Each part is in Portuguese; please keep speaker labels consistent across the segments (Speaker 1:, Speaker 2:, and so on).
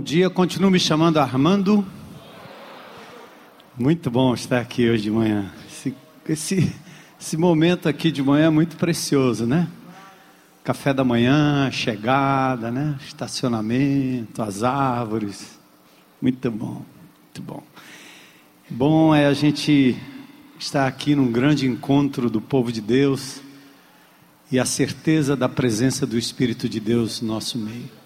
Speaker 1: Bom dia, continuo me chamando Armando. Muito bom estar aqui hoje de manhã. Esse, esse, esse momento aqui de manhã é muito precioso, né? Café da manhã, chegada, né? Estacionamento, as árvores. Muito bom, muito bom. Bom é a gente estar aqui num grande encontro do povo de Deus e a certeza da presença do Espírito de Deus no nosso meio.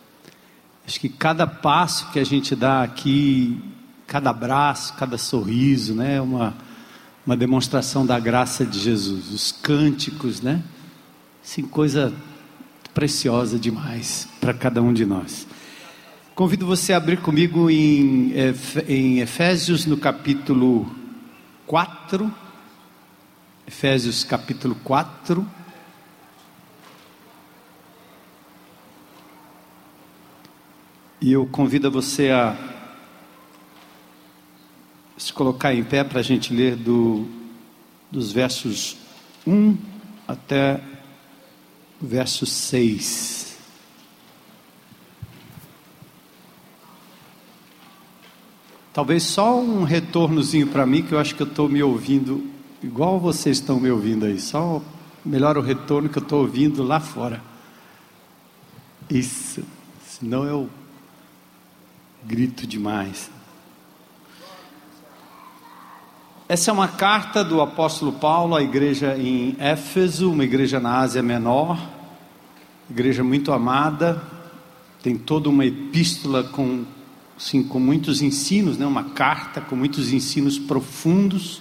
Speaker 1: Acho que cada passo que a gente dá aqui, cada abraço, cada sorriso, né, é uma, uma demonstração da graça de Jesus. Os cânticos, né? Sim, coisa preciosa demais para cada um de nós. Convido você a abrir comigo em, em Efésios, no capítulo 4. Efésios, capítulo 4. E eu convido você a se colocar em pé para a gente ler do, dos versos 1 até o verso 6. Talvez só um retornozinho para mim, que eu acho que eu estou me ouvindo igual vocês estão me ouvindo aí. Só melhor o retorno que eu estou ouvindo lá fora. Isso. Senão eu grito demais. Essa é uma carta do apóstolo Paulo à igreja em Éfeso, uma igreja na Ásia Menor, igreja muito amada, tem toda uma epístola com, assim, com muitos ensinos, né? uma carta com muitos ensinos profundos.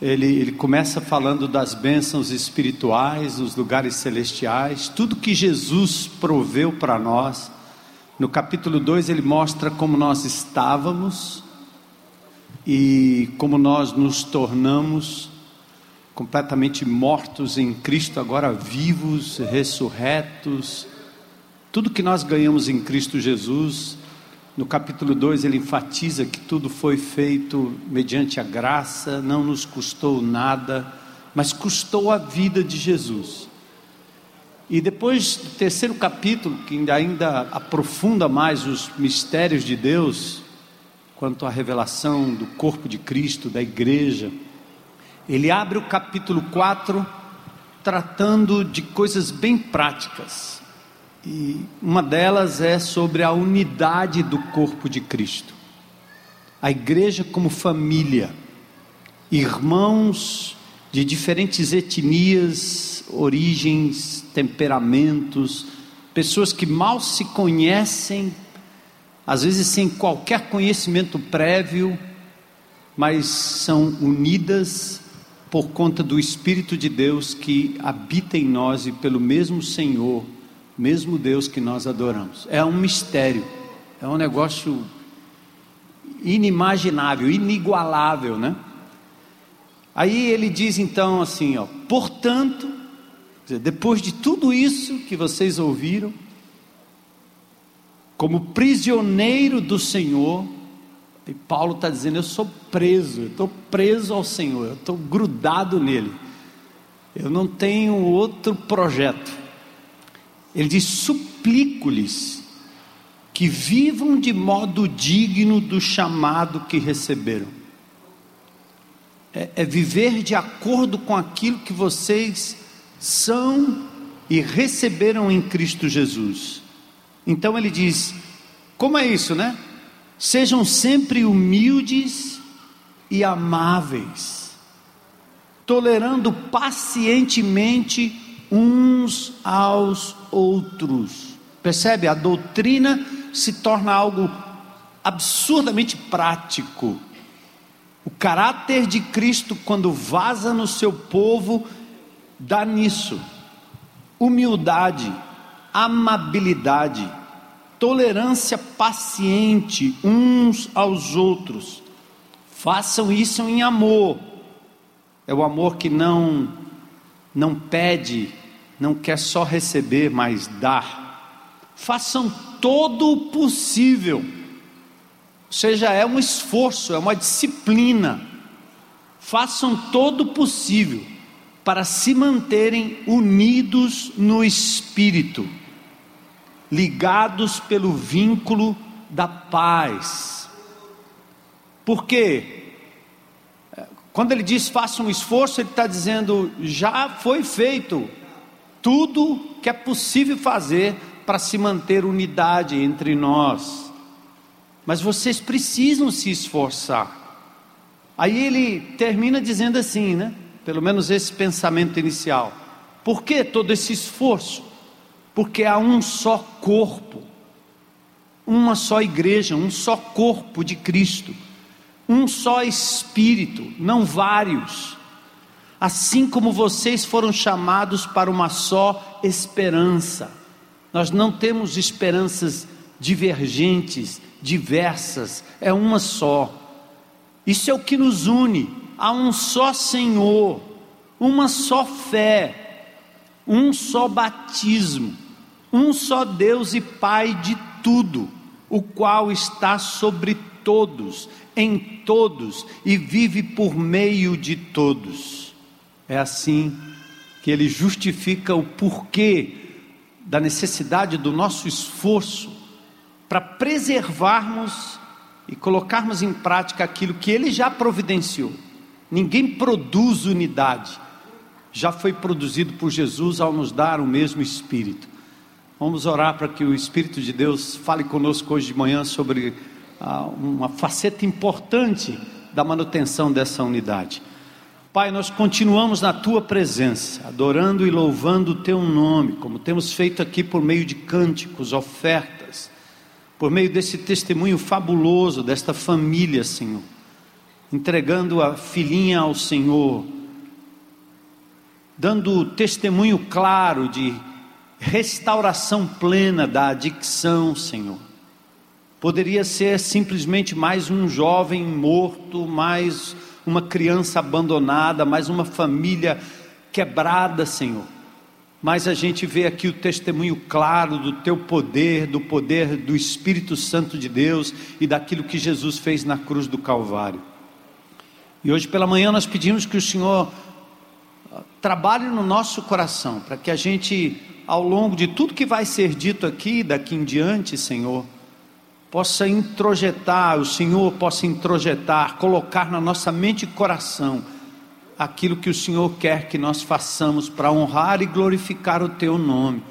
Speaker 1: Ele, ele começa falando das bênçãos espirituais, dos lugares celestiais, tudo que Jesus proveu para nós no capítulo 2 ele mostra como nós estávamos e como nós nos tornamos completamente mortos em Cristo, agora vivos, ressurretos. Tudo que nós ganhamos em Cristo Jesus, no capítulo 2 ele enfatiza que tudo foi feito mediante a graça, não nos custou nada, mas custou a vida de Jesus. E depois do terceiro capítulo, que ainda aprofunda mais os mistérios de Deus, quanto à revelação do corpo de Cristo, da igreja, ele abre o capítulo 4 tratando de coisas bem práticas. E uma delas é sobre a unidade do corpo de Cristo. A igreja como família, irmãos de diferentes etnias, origens, temperamentos, pessoas que mal se conhecem, às vezes sem qualquer conhecimento prévio, mas são unidas por conta do Espírito de Deus que habita em nós e pelo mesmo Senhor, mesmo Deus que nós adoramos. É um mistério, é um negócio inimaginável, inigualável, né? Aí ele diz então assim, ó, portanto, depois de tudo isso que vocês ouviram, como prisioneiro do Senhor, e Paulo está dizendo: Eu sou preso, eu estou preso ao Senhor, eu estou grudado nele, eu não tenho outro projeto. Ele diz: Suplico-lhes que vivam de modo digno do chamado que receberam é, é viver de acordo com aquilo que vocês são e receberam em Cristo Jesus. Então ele diz: como é isso, né? Sejam sempre humildes e amáveis, tolerando pacientemente uns aos outros. Percebe? A doutrina se torna algo absurdamente prático o caráter de Cristo, quando vaza no seu povo, dá nisso: humildade, amabilidade, tolerância paciente uns aos outros. Façam isso em amor. É o amor que não não pede, não quer só receber, mas dar. Façam todo o possível seja, é um esforço, é uma disciplina. Façam todo o possível para se manterem unidos no espírito ligados pelo vínculo da paz. Por quê? Quando ele diz faça um esforço, ele está dizendo já foi feito tudo que é possível fazer para se manter unidade entre nós. Mas vocês precisam se esforçar. Aí ele termina dizendo assim, né? Pelo menos esse pensamento inicial. Por que todo esse esforço? Porque há um só corpo, uma só igreja, um só corpo de Cristo, um só espírito, não vários. Assim como vocês foram chamados para uma só esperança. Nós não temos esperanças divergentes, diversas, é uma só. Isso é o que nos une a um só Senhor, uma só fé, um só batismo, um só Deus e Pai de tudo, o qual está sobre todos, em todos e vive por meio de todos. É assim que ele justifica o porquê da necessidade do nosso esforço para preservarmos e colocarmos em prática aquilo que ele já providenciou. Ninguém produz unidade, já foi produzido por Jesus ao nos dar o mesmo Espírito. Vamos orar para que o Espírito de Deus fale conosco hoje de manhã sobre ah, uma faceta importante da manutenção dessa unidade. Pai, nós continuamos na tua presença, adorando e louvando o teu nome, como temos feito aqui por meio de cânticos, ofertas por meio desse testemunho fabuloso desta família, Senhor, entregando a filhinha ao Senhor, dando testemunho claro de restauração plena da adicção, Senhor. Poderia ser simplesmente mais um jovem morto, mais uma criança abandonada, mais uma família quebrada, Senhor mas a gente vê aqui o testemunho claro do teu poder, do poder do Espírito Santo de Deus e daquilo que Jesus fez na cruz do Calvário. E hoje pela manhã nós pedimos que o Senhor ah, trabalhe no nosso coração, para que a gente, ao longo de tudo que vai ser dito aqui, daqui em diante, Senhor, possa introjetar, o Senhor possa introjetar, colocar na nossa mente e coração aquilo que o Senhor quer que nós façamos para honrar e glorificar o Teu nome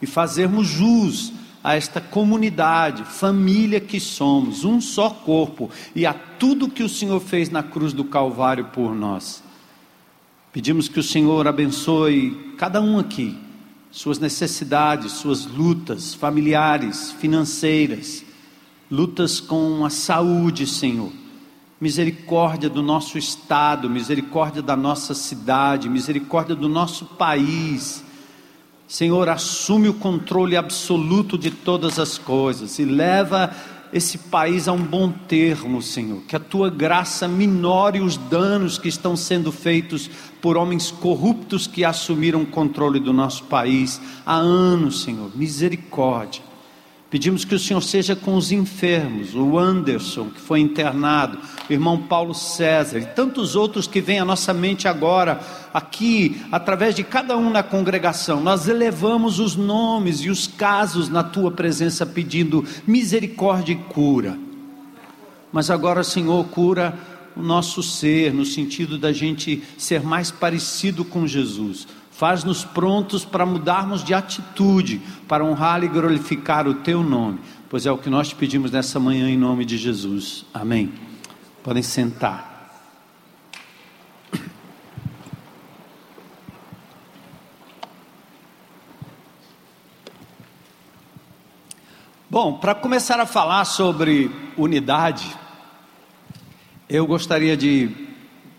Speaker 1: e fazermos jus a esta comunidade, família que somos, um só corpo e a tudo que o Senhor fez na cruz do Calvário por nós. Pedimos que o Senhor abençoe cada um aqui, suas necessidades, suas lutas familiares, financeiras, lutas com a saúde, Senhor misericórdia do nosso estado, misericórdia da nossa cidade, misericórdia do nosso país. Senhor, assume o controle absoluto de todas as coisas e leva esse país a um bom termo, Senhor. Que a tua graça minore os danos que estão sendo feitos por homens corruptos que assumiram o controle do nosso país há anos, Senhor. Misericórdia. Pedimos que o Senhor seja com os enfermos, o Anderson, que foi internado, o irmão Paulo César e tantos outros que vêm à nossa mente agora, aqui, através de cada um na congregação. Nós elevamos os nomes e os casos na tua presença, pedindo misericórdia e cura. Mas agora, Senhor, cura o nosso ser, no sentido da gente ser mais parecido com Jesus Faz-nos prontos para mudarmos de atitude, para honrar e glorificar o Teu nome, pois é o que nós te pedimos nessa manhã em nome de Jesus. Amém. Podem sentar. Bom, para começar a falar sobre unidade, eu gostaria de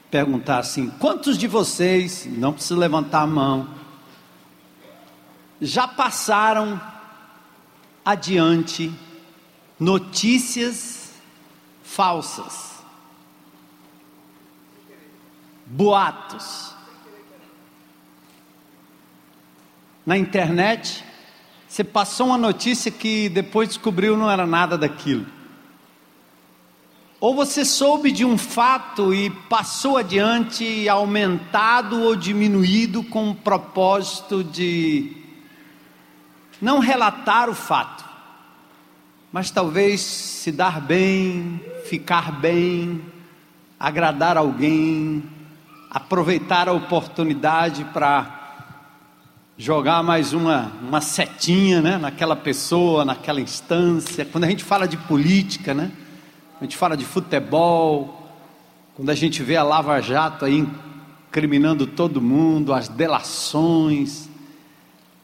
Speaker 1: perguntar assim: quantos de vocês, não precisa levantar a mão, já passaram adiante notícias falsas, boatos? Na internet, você passou uma notícia que depois descobriu não era nada daquilo. Ou você soube de um fato e passou adiante, aumentado ou diminuído com o propósito de não relatar o fato, mas talvez se dar bem, ficar bem, agradar alguém, aproveitar a oportunidade para jogar mais uma, uma setinha né, naquela pessoa, naquela instância. Quando a gente fala de política, né, a gente fala de futebol, quando a gente vê a Lava Jato aí incriminando todo mundo, as delações,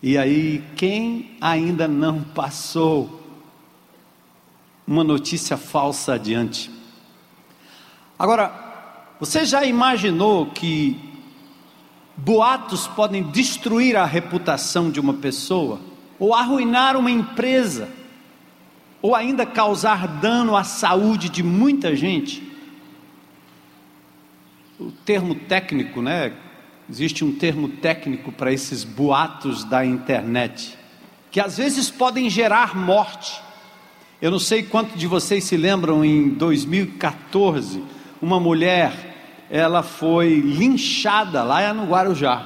Speaker 1: e aí quem ainda não passou uma notícia falsa adiante? Agora, você já imaginou que Boatos podem destruir a reputação de uma pessoa, ou arruinar uma empresa, ou ainda causar dano à saúde de muita gente. O termo técnico, né? Existe um termo técnico para esses boatos da internet, que às vezes podem gerar morte. Eu não sei quanto de vocês se lembram em 2014, uma mulher ela foi linchada lá no Guarujá,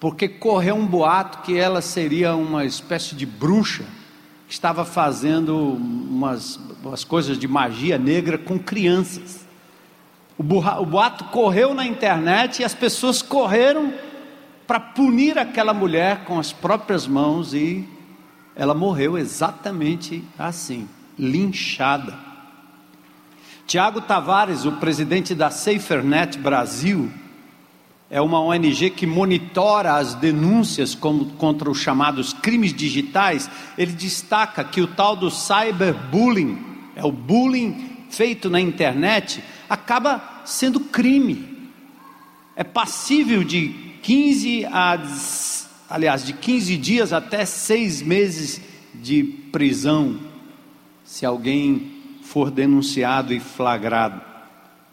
Speaker 1: porque correu um boato que ela seria uma espécie de bruxa estava fazendo umas, umas coisas de magia negra com crianças. O, burra, o boato correu na internet e as pessoas correram para punir aquela mulher com as próprias mãos e ela morreu exatamente assim, linchada. Tiago Tavares, o presidente da SaferNet Brasil, é uma ONG que monitora as denúncias contra os chamados crimes digitais. Ele destaca que o tal do cyberbullying, é o bullying feito na internet, acaba sendo crime. É passível de 15 a aliás, de 15 dias até seis meses de prisão, se alguém for denunciado e flagrado.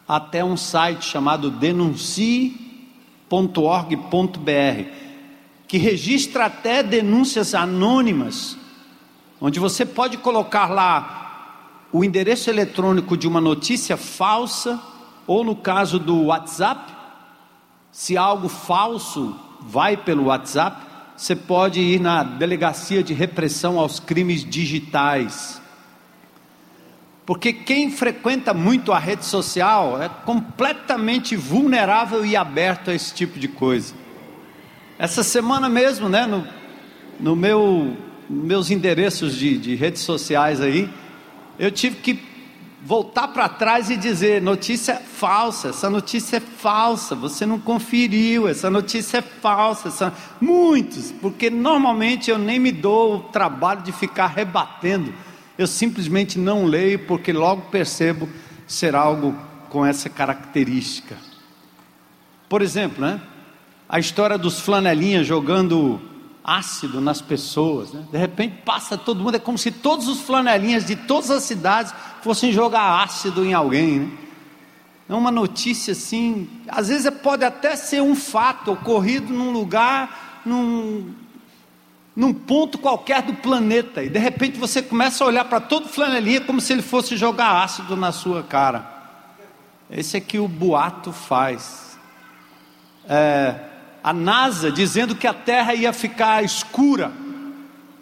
Speaker 1: Até um site chamado denuncie.org.br, que registra até denúncias anônimas, onde você pode colocar lá o endereço eletrônico de uma notícia falsa, ou no caso do WhatsApp, se algo falso vai pelo WhatsApp, você pode ir na delegacia de repressão aos crimes digitais porque quem frequenta muito a rede social é completamente vulnerável e aberto a esse tipo de coisa. Essa semana mesmo, né, no, no meu, meus endereços de, de redes sociais aí, eu tive que voltar para trás e dizer: notícia falsa, essa notícia é falsa, você não conferiu, essa notícia é falsa. Essa... Muitos, porque normalmente eu nem me dou o trabalho de ficar rebatendo eu simplesmente não leio porque logo percebo ser algo com essa característica. Por exemplo, né? A história dos flanelinhas jogando ácido nas pessoas, né? De repente passa todo mundo, é como se todos os flanelinhas de todas as cidades fossem jogar ácido em alguém, né? É uma notícia assim, às vezes pode até ser um fato ocorrido num lugar, num, num ponto qualquer do planeta, e de repente você começa a olhar para todo flanelinha como se ele fosse jogar ácido na sua cara. Esse é que o boato faz. É, a NASA dizendo que a Terra ia ficar escura.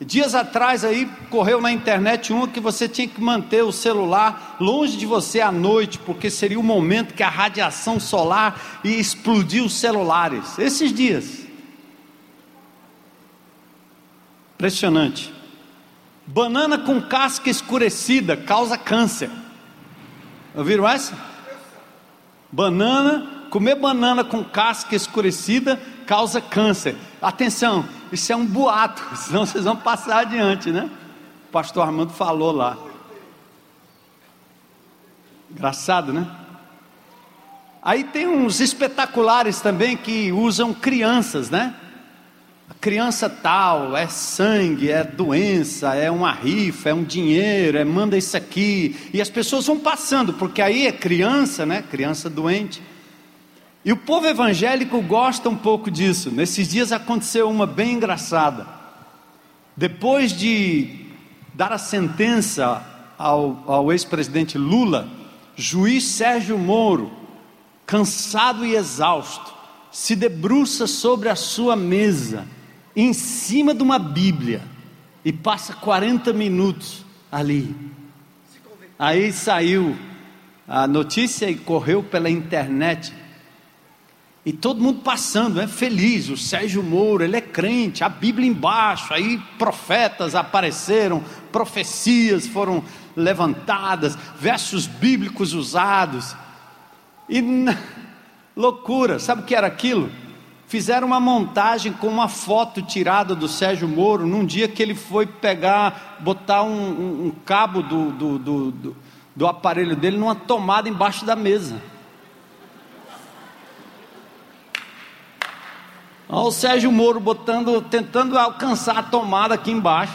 Speaker 1: Dias atrás aí correu na internet uma que você tinha que manter o celular longe de você à noite, porque seria o momento que a radiação solar ia explodir os celulares. Esses dias. Impressionante. Banana com casca escurecida causa câncer. Ouviram essa? Banana, comer banana com casca escurecida causa câncer. Atenção, isso é um boato, senão vocês vão passar adiante, né? O pastor Armando falou lá. Engraçado, né? Aí tem uns espetaculares também que usam crianças, né? Criança tal, é sangue, é doença, é uma rifa, é um dinheiro, é manda isso aqui. E as pessoas vão passando, porque aí é criança, né? Criança doente. E o povo evangélico gosta um pouco disso. Nesses dias aconteceu uma bem engraçada. Depois de dar a sentença ao, ao ex-presidente Lula, juiz Sérgio Moro, cansado e exausto, se debruça sobre a sua mesa em cima de uma Bíblia e passa 40 minutos ali. Aí saiu a notícia e correu pela internet. E todo mundo passando, é feliz. O Sérgio Moro, ele é crente, a Bíblia embaixo. Aí profetas apareceram, profecias foram levantadas, versos bíblicos usados. E loucura, sabe o que era aquilo? Fizeram uma montagem com uma foto tirada do Sérgio Moro num dia que ele foi pegar, botar um, um, um cabo do, do, do, do, aparelho dele numa tomada embaixo da mesa. Olha o Sérgio Moro botando, tentando alcançar a tomada aqui embaixo.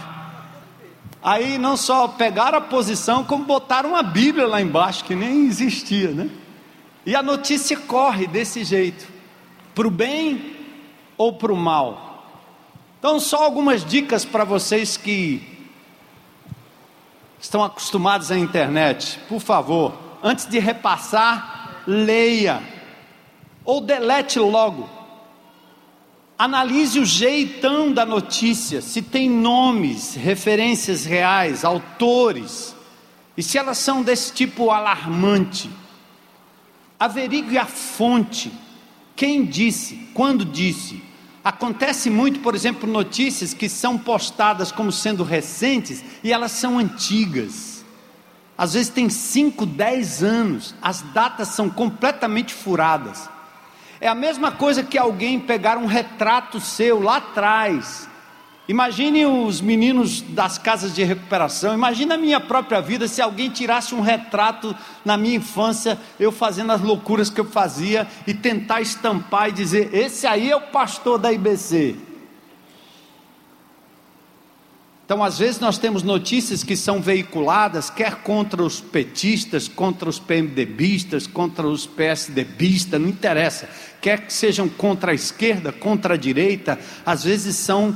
Speaker 1: Aí não só pegaram a posição, como botaram uma Bíblia lá embaixo, que nem existia, né? E a notícia corre desse jeito, para o bem ou para o mal. Então, só algumas dicas para vocês que estão acostumados à internet. Por favor, antes de repassar, leia ou delete logo. Analise o jeitão da notícia, se tem nomes, referências reais, autores, e se elas são desse tipo alarmante. Averigue a fonte, quem disse, quando disse. Acontece muito, por exemplo, notícias que são postadas como sendo recentes e elas são antigas. Às vezes tem 5, 10 anos, as datas são completamente furadas. É a mesma coisa que alguém pegar um retrato seu lá atrás. Imagine os meninos das casas de recuperação, imagine a minha própria vida se alguém tirasse um retrato na minha infância, eu fazendo as loucuras que eu fazia e tentar estampar e dizer: esse aí é o pastor da IBC. Então, às vezes, nós temos notícias que são veiculadas, quer contra os petistas, contra os PMDBistas, contra os PSDBistas, não interessa, quer que sejam contra a esquerda, contra a direita, às vezes são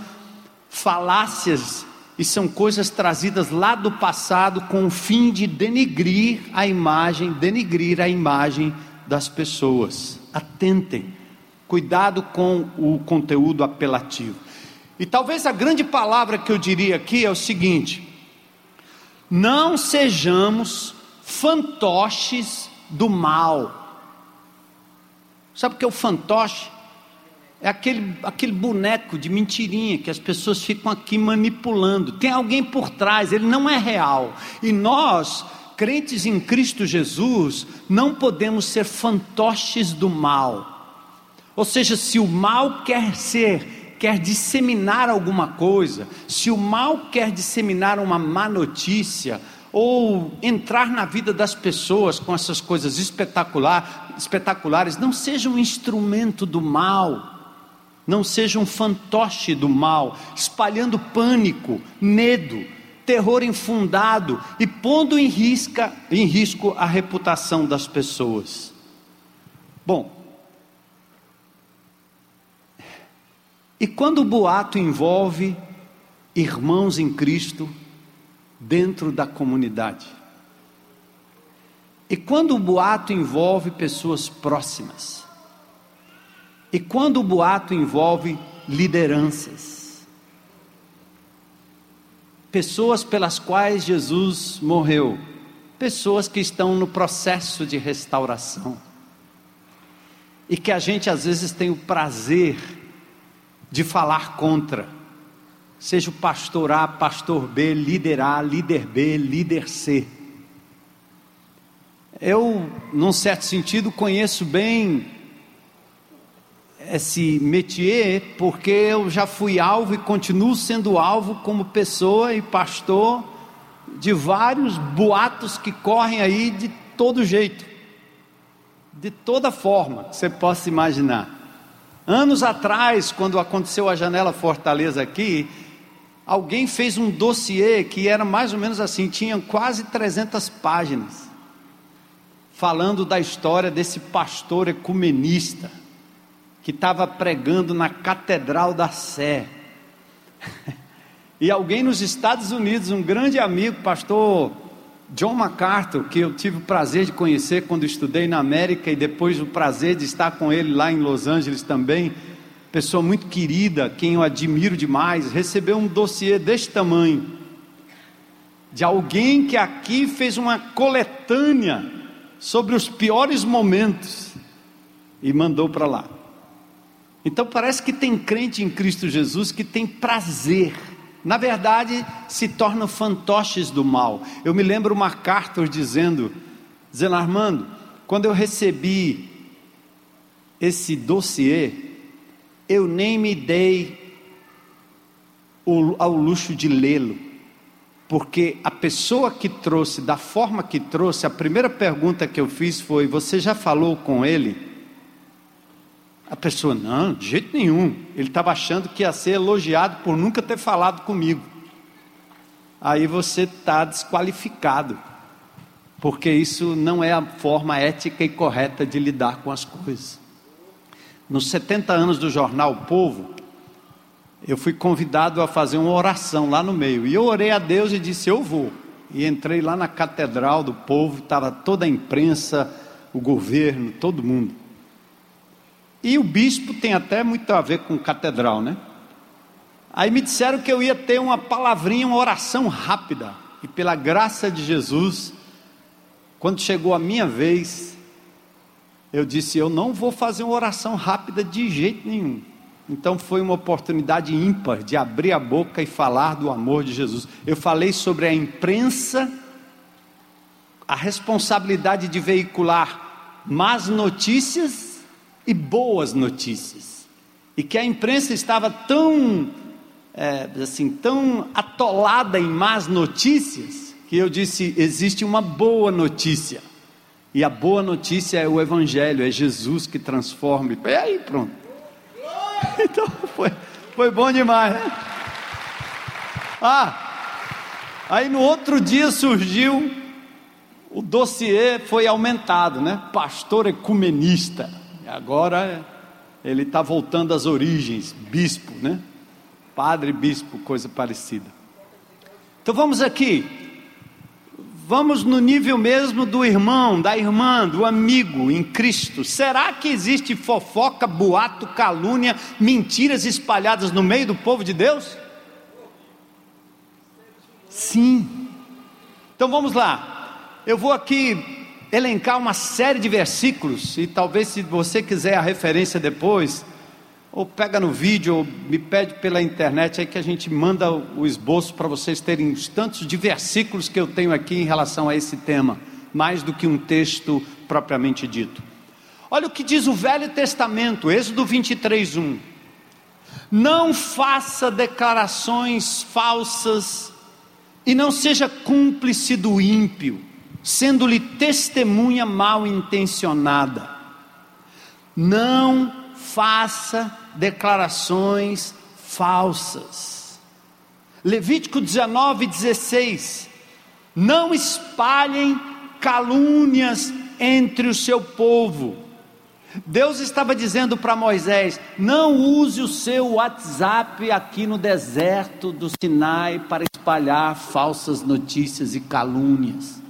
Speaker 1: falácias e são coisas trazidas lá do passado com o fim de denigrir a imagem, denigrir a imagem das pessoas. Atentem, cuidado com o conteúdo apelativo. E talvez a grande palavra que eu diria aqui é o seguinte: não sejamos fantoches do mal. Sabe o que é o fantoche? É aquele, aquele boneco de mentirinha que as pessoas ficam aqui manipulando. Tem alguém por trás, ele não é real. E nós, crentes em Cristo Jesus, não podemos ser fantoches do mal. Ou seja, se o mal quer ser quer disseminar alguma coisa, se o mal quer disseminar uma má notícia, ou entrar na vida das pessoas com essas coisas espetacular, espetaculares, não seja um instrumento do mal, não seja um fantoche do mal, espalhando pânico, medo, terror infundado e pondo em, risca, em risco a reputação das pessoas. Bom, E quando o boato envolve irmãos em Cristo dentro da comunidade? E quando o boato envolve pessoas próximas? E quando o boato envolve lideranças? Pessoas pelas quais Jesus morreu, pessoas que estão no processo de restauração, e que a gente às vezes tem o prazer de falar contra. Seja o pastor A, pastor B, líder A, líder B, líder C. Eu, num certo sentido, conheço bem esse métier, porque eu já fui alvo e continuo sendo alvo como pessoa e pastor de vários boatos que correm aí de todo jeito, de toda forma que você possa imaginar. Anos atrás, quando aconteceu a janela Fortaleza aqui, alguém fez um dossiê que era mais ou menos assim, tinha quase 300 páginas, falando da história desse pastor ecumenista que estava pregando na Catedral da Sé. e alguém nos Estados Unidos, um grande amigo, pastor John MacArthur, que eu tive o prazer de conhecer quando estudei na América e depois o prazer de estar com ele lá em Los Angeles também, pessoa muito querida, quem eu admiro demais, recebeu um dossiê deste tamanho, de alguém que aqui fez uma coletânea sobre os piores momentos e mandou para lá. Então parece que tem crente em Cristo Jesus que tem prazer. Na verdade, se tornam fantoches do mal. Eu me lembro uma carta dizendo, dizendo Armando, quando eu recebi esse dossiê, eu nem me dei ao luxo de lê-lo, porque a pessoa que trouxe, da forma que trouxe, a primeira pergunta que eu fiz foi: Você já falou com ele? A pessoa, não, de jeito nenhum. Ele estava achando que ia ser elogiado por nunca ter falado comigo. Aí você está desqualificado, porque isso não é a forma ética e correta de lidar com as coisas. Nos 70 anos do jornal o Povo, eu fui convidado a fazer uma oração lá no meio. E eu orei a Deus e disse: Eu vou. E entrei lá na catedral do povo, estava toda a imprensa, o governo, todo mundo. E o bispo tem até muito a ver com catedral, né? Aí me disseram que eu ia ter uma palavrinha, uma oração rápida. E pela graça de Jesus, quando chegou a minha vez, eu disse: Eu não vou fazer uma oração rápida de jeito nenhum. Então foi uma oportunidade ímpar de abrir a boca e falar do amor de Jesus. Eu falei sobre a imprensa, a responsabilidade de veicular más notícias e boas notícias. E que a imprensa estava tão, é, assim, tão atolada em más notícias, que eu disse: existe uma boa notícia. E a boa notícia é o Evangelho, é Jesus que transforma. E aí, pronto. Então foi, foi bom demais, né? Ah, aí no outro dia surgiu o dossiê foi aumentado, né? Pastor ecumenista. Agora ele está voltando às origens, bispo, né? Padre, bispo, coisa parecida. Então vamos aqui. Vamos no nível mesmo do irmão, da irmã, do amigo em Cristo. Será que existe fofoca, boato, calúnia, mentiras espalhadas no meio do povo de Deus? Sim. Então vamos lá. Eu vou aqui elencar uma série de versículos, e talvez se você quiser a referência depois, ou pega no vídeo, ou me pede pela internet aí que a gente manda o esboço para vocês terem os tantos de versículos que eu tenho aqui em relação a esse tema, mais do que um texto propriamente dito. Olha o que diz o Velho Testamento, Êxodo 23, 1. Não faça declarações falsas e não seja cúmplice do ímpio sendo-lhe testemunha mal intencionada. Não faça declarações falsas. Levítico 19, 16. Não espalhem calúnias entre o seu povo. Deus estava dizendo para Moisés: não use o seu WhatsApp aqui no deserto do Sinai para espalhar falsas notícias e calúnias.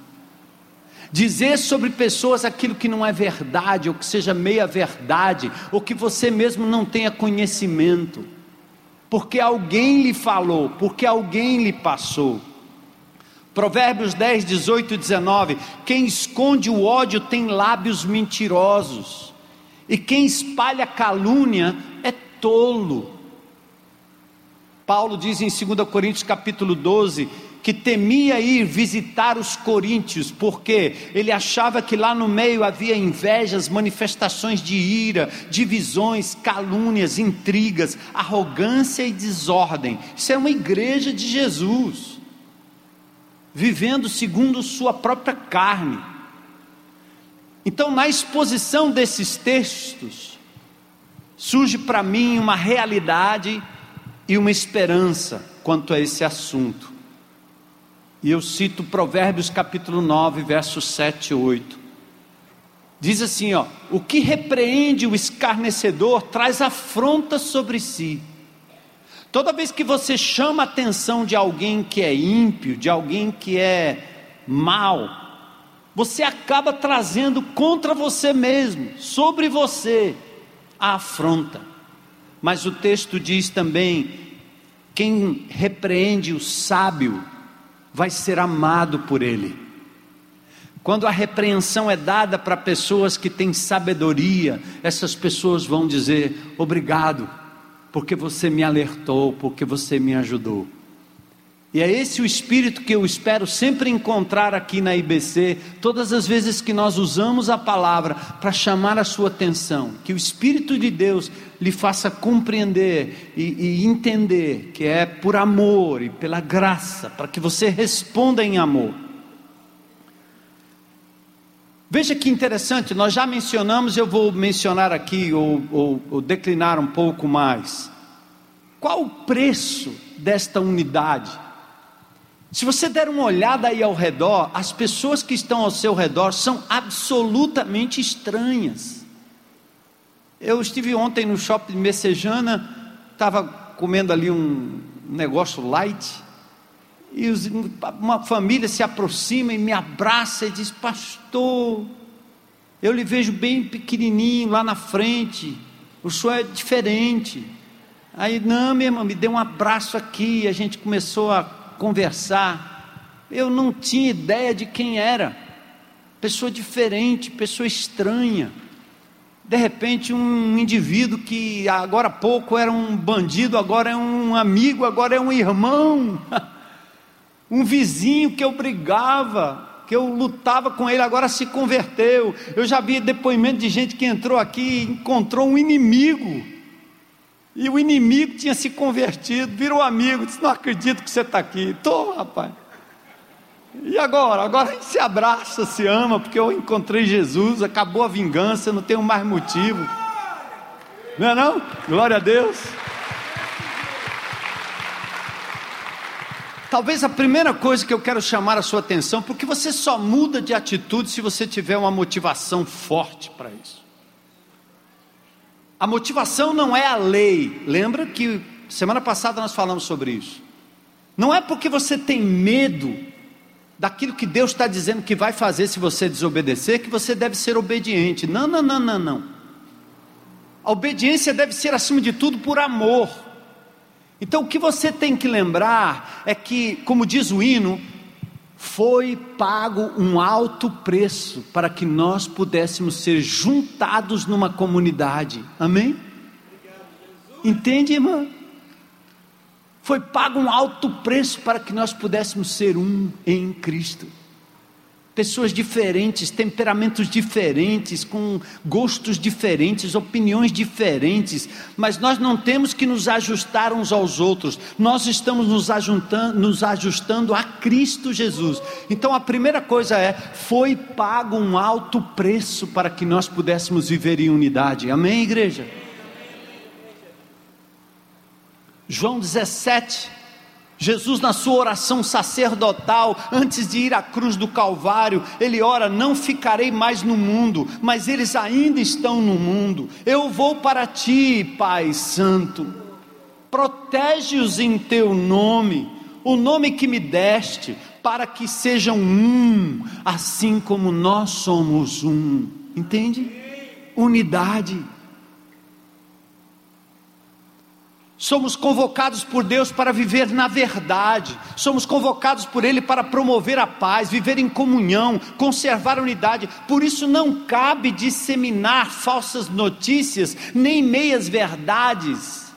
Speaker 1: Dizer sobre pessoas aquilo que não é verdade, ou que seja meia verdade, ou que você mesmo não tenha conhecimento, porque alguém lhe falou, porque alguém lhe passou. Provérbios 10, 18 e 19: Quem esconde o ódio tem lábios mentirosos, e quem espalha calúnia é tolo. Paulo diz em 2 Coríntios capítulo 12: que temia ir visitar os coríntios, porque ele achava que lá no meio havia invejas, manifestações de ira, divisões, calúnias, intrigas, arrogância e desordem. Isso é uma igreja de Jesus, vivendo segundo sua própria carne. Então, na exposição desses textos, surge para mim uma realidade e uma esperança quanto a esse assunto. E eu cito Provérbios capítulo 9, versos 7 e 8. Diz assim, ó: O que repreende o escarnecedor traz afronta sobre si. Toda vez que você chama a atenção de alguém que é ímpio, de alguém que é mau, você acaba trazendo contra você mesmo, sobre você, a afronta. Mas o texto diz também: quem repreende o sábio vai ser amado por ele. Quando a repreensão é dada para pessoas que têm sabedoria, essas pessoas vão dizer: obrigado, porque você me alertou, porque você me ajudou. E é esse o espírito que eu espero sempre encontrar aqui na IBC, todas as vezes que nós usamos a palavra para chamar a sua atenção, que o Espírito de Deus lhe faça compreender e, e entender que é por amor e pela graça, para que você responda em amor. Veja que interessante, nós já mencionamos, eu vou mencionar aqui ou, ou, ou declinar um pouco mais. Qual o preço desta unidade? Se você der uma olhada aí ao redor, as pessoas que estão ao seu redor são absolutamente estranhas. Eu estive ontem no shopping de Messejana, estava comendo ali um negócio light, e uma família se aproxima e me abraça e diz: Pastor, eu lhe vejo bem pequenininho lá na frente, o senhor é diferente. Aí, não, minha irmã, me deu um abraço aqui, a gente começou a conversar. Eu não tinha ideia de quem era, pessoa diferente, pessoa estranha. De repente, um indivíduo que agora há pouco era um bandido, agora é um amigo, agora é um irmão. Um vizinho que eu brigava, que eu lutava com ele, agora se converteu. Eu já vi depoimento de gente que entrou aqui e encontrou um inimigo. E o inimigo tinha se convertido, virou amigo, disse: Não acredito que você está aqui. Estou, rapaz. E agora? Agora a gente se abraça, se ama, porque eu encontrei Jesus, acabou a vingança, não tenho mais motivo. Não é não? Glória a Deus. Talvez a primeira coisa que eu quero chamar a sua atenção, porque você só muda de atitude se você tiver uma motivação forte para isso. A motivação não é a lei. Lembra que semana passada nós falamos sobre isso. Não é porque você tem medo daquilo que Deus está dizendo que vai fazer se você desobedecer que você deve ser obediente. Não, não, não, não, não. A obediência deve ser acima de tudo por amor. Então o que você tem que lembrar é que, como diz o hino, foi pago um alto preço para que nós pudéssemos ser juntados numa comunidade. Amém? Entende, irmã? Foi pago um alto preço para que nós pudéssemos ser um em Cristo pessoas diferentes, temperamentos diferentes, com gostos diferentes, opiniões diferentes, mas nós não temos que nos ajustar uns aos outros, nós estamos nos ajustando, nos ajustando a Cristo Jesus. Então a primeira coisa é: foi pago um alto preço para que nós pudéssemos viver em unidade. Amém, igreja? João 17, Jesus, na sua oração sacerdotal, antes de ir à cruz do Calvário, ele ora: Não ficarei mais no mundo, mas eles ainda estão no mundo. Eu vou para ti, Pai Santo. Protege-os em teu nome, o nome que me deste, para que sejam um, assim como nós somos um. Entende? Unidade. Somos convocados por Deus para viver na verdade, somos convocados por Ele para promover a paz, viver em comunhão, conservar a unidade. Por isso não cabe disseminar falsas notícias, nem meias verdades,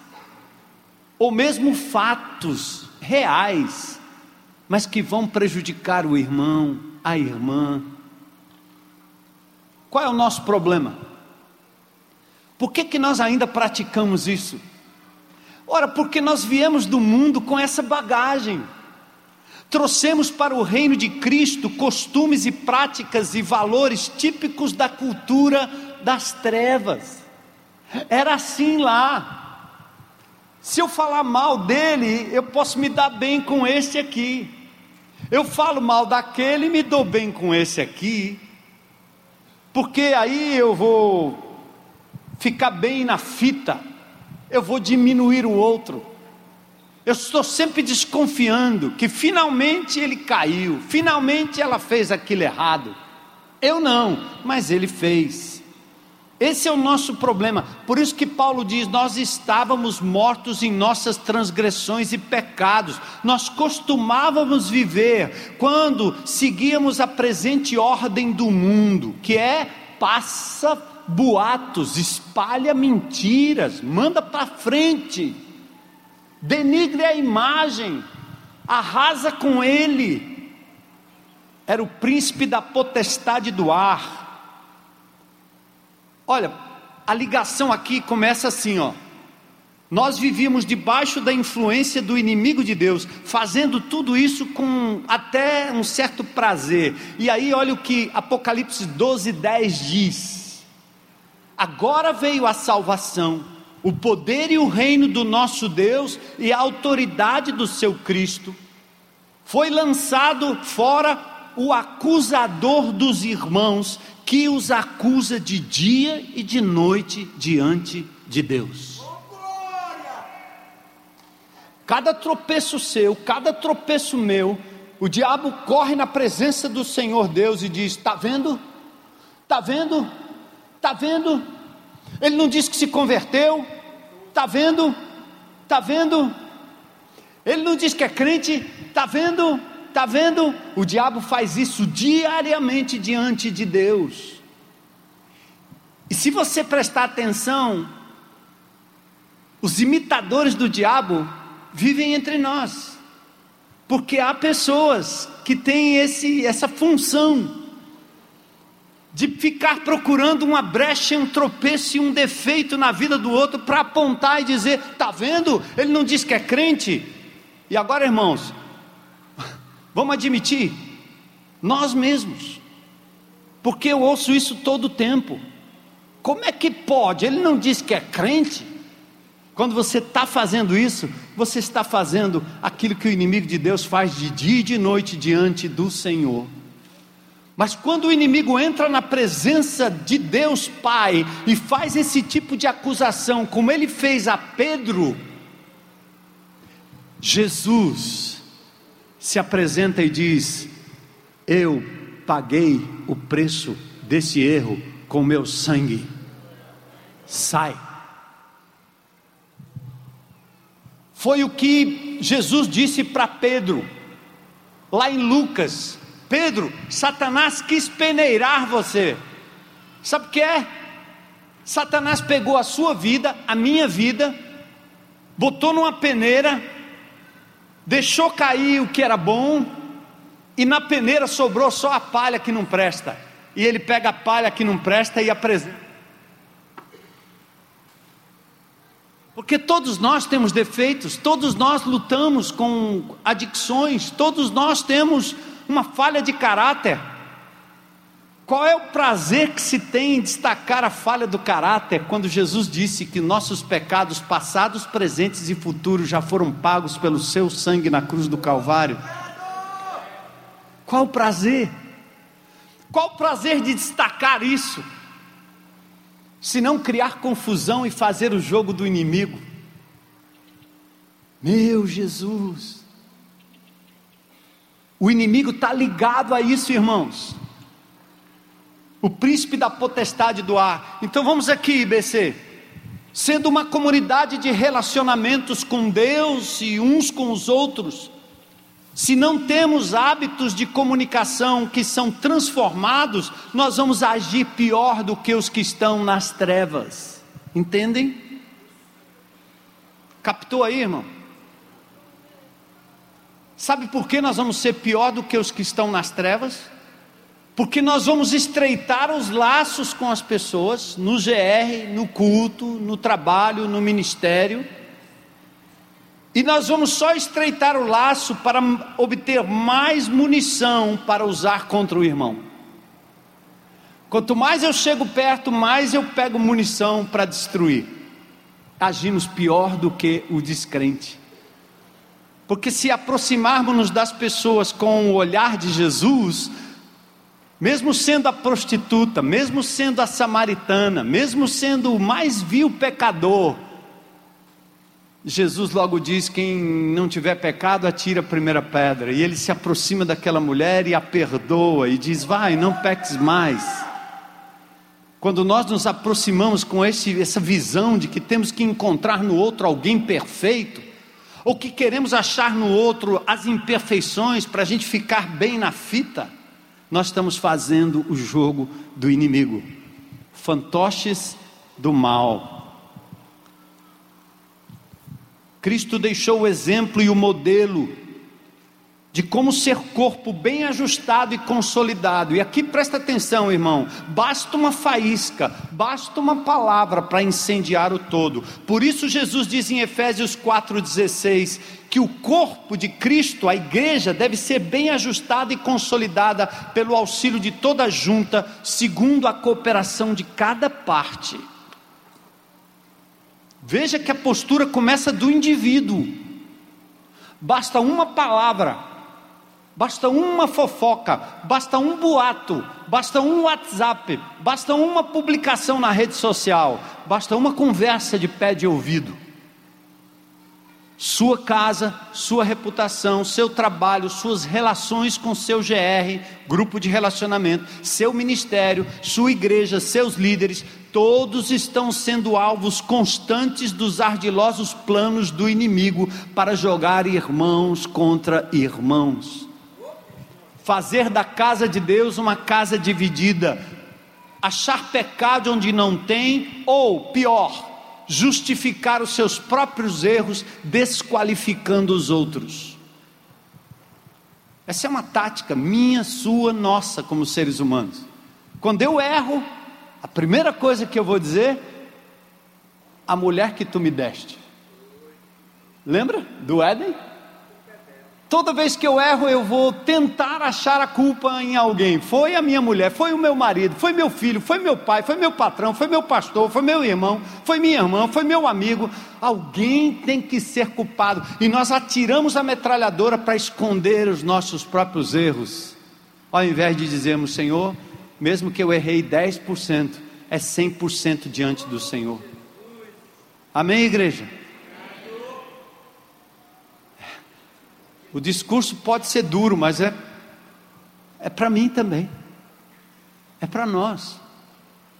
Speaker 1: ou mesmo fatos reais, mas que vão prejudicar o irmão, a irmã. Qual é o nosso problema? Por que, que nós ainda praticamos isso? Ora, porque nós viemos do mundo com essa bagagem. Trouxemos para o reino de Cristo costumes e práticas e valores típicos da cultura das trevas. Era assim lá. Se eu falar mal dele, eu posso me dar bem com esse aqui. Eu falo mal daquele e me dou bem com esse aqui. Porque aí eu vou ficar bem na fita eu vou diminuir o outro. Eu estou sempre desconfiando que finalmente ele caiu, finalmente ela fez aquilo errado. Eu não, mas ele fez. Esse é o nosso problema. Por isso que Paulo diz: nós estávamos mortos em nossas transgressões e pecados. Nós costumávamos viver quando seguíamos a presente ordem do mundo, que é passa boatos, espalha mentiras, manda para frente, denigre a imagem, arrasa com ele. Era o príncipe da potestade do ar Olha, a ligação aqui começa assim, ó. Nós vivíamos debaixo da influência do inimigo de Deus, fazendo tudo isso com até um certo prazer. E aí, olha o que Apocalipse 12, 10 diz: Agora veio a salvação, o poder e o reino do nosso Deus e a autoridade do seu Cristo. Foi lançado fora o acusador dos irmãos, que os acusa de dia e de noite diante de Deus. Cada tropeço seu, cada tropeço meu, o diabo corre na presença do Senhor Deus e diz: Está vendo? Está vendo? Está vendo? Ele não disse que se converteu? Está vendo? Está vendo? Ele não diz que é crente? Está vendo? Está vendo? O diabo faz isso diariamente diante de Deus. E se você prestar atenção, os imitadores do diabo vivem entre nós, porque há pessoas que têm esse, essa função de ficar procurando uma brecha, um tropeço e um defeito na vida do outro para apontar e dizer: está vendo? Ele não diz que é crente. E agora, irmãos, Vamos admitir, nós mesmos, porque eu ouço isso todo o tempo. Como é que pode? Ele não diz que é crente. Quando você está fazendo isso, você está fazendo aquilo que o inimigo de Deus faz de dia e de noite diante do Senhor. Mas quando o inimigo entra na presença de Deus Pai e faz esse tipo de acusação, como ele fez a Pedro, Jesus se apresenta e diz: Eu paguei o preço desse erro com meu sangue. Sai. Foi o que Jesus disse para Pedro, lá em Lucas: Pedro, Satanás quis peneirar você. Sabe o que é? Satanás pegou a sua vida, a minha vida, botou numa peneira deixou cair o que era bom, e na peneira sobrou só a palha que não presta. E ele pega a palha que não presta e apresenta. Porque todos nós temos defeitos, todos nós lutamos com adicções, todos nós temos uma falha de caráter. Qual é o prazer que se tem em destacar a falha do caráter quando Jesus disse que nossos pecados passados, presentes e futuros já foram pagos pelo seu sangue na cruz do Calvário? Qual o prazer? Qual o prazer de destacar isso? Se não criar confusão e fazer o jogo do inimigo. Meu Jesus. O inimigo está ligado a isso, irmãos o príncipe da potestade do ar. Então vamos aqui, IBC. Sendo uma comunidade de relacionamentos com Deus e uns com os outros, se não temos hábitos de comunicação que são transformados, nós vamos agir pior do que os que estão nas trevas. Entendem? Captou aí, irmão? Sabe por que nós vamos ser pior do que os que estão nas trevas? porque nós vamos estreitar os laços com as pessoas, no GR, no culto, no trabalho, no ministério, e nós vamos só estreitar o laço para obter mais munição para usar contra o irmão. Quanto mais eu chego perto, mais eu pego munição para destruir. Agimos pior do que o descrente. Porque se aproximarmos das pessoas com o olhar de Jesus, mesmo sendo a prostituta, mesmo sendo a samaritana, mesmo sendo o mais vil pecador, Jesus logo diz: quem não tiver pecado, atira a primeira pedra. E ele se aproxima daquela mulher e a perdoa e diz: vai, não peques mais. quando nós nos aproximamos com esse, essa visão de que temos que encontrar no outro alguém perfeito, ou que queremos achar no outro as imperfeições para a gente ficar bem na fita, nós estamos fazendo o jogo do inimigo, fantoches do mal. Cristo deixou o exemplo e o modelo de como ser corpo bem ajustado e consolidado. E aqui presta atenção, irmão: basta uma faísca, basta uma palavra para incendiar o todo. Por isso, Jesus diz em Efésios 4,16 que o corpo de Cristo, a igreja, deve ser bem ajustada e consolidada pelo auxílio de toda junta, segundo a cooperação de cada parte. Veja que a postura começa do indivíduo. Basta uma palavra Basta uma fofoca, basta um boato, basta um WhatsApp, basta uma publicação na rede social, basta uma conversa de pé de ouvido. Sua casa, sua reputação, seu trabalho, suas relações com seu GR, grupo de relacionamento, seu ministério, sua igreja, seus líderes, todos estão sendo alvos constantes dos ardilosos planos do inimigo para jogar irmãos contra irmãos fazer da casa de Deus uma casa dividida, achar pecado onde não tem, ou pior, justificar os seus próprios erros, desqualificando os outros. Essa é uma tática minha, sua, nossa, como seres humanos. Quando eu erro, a primeira coisa que eu vou dizer, a mulher que tu me deste. Lembra do Éden? Toda vez que eu erro, eu vou tentar achar a culpa em alguém. Foi a minha mulher, foi o meu marido, foi meu filho, foi meu pai, foi meu patrão, foi meu pastor, foi meu irmão, foi minha irmã, foi meu amigo. Alguém tem que ser culpado. E nós atiramos a metralhadora para esconder os nossos próprios erros. Ao invés de dizermos, Senhor, mesmo que eu errei 10%, é 100% diante do Senhor. Amém, igreja? O discurso pode ser duro, mas é, é para mim também. É para nós.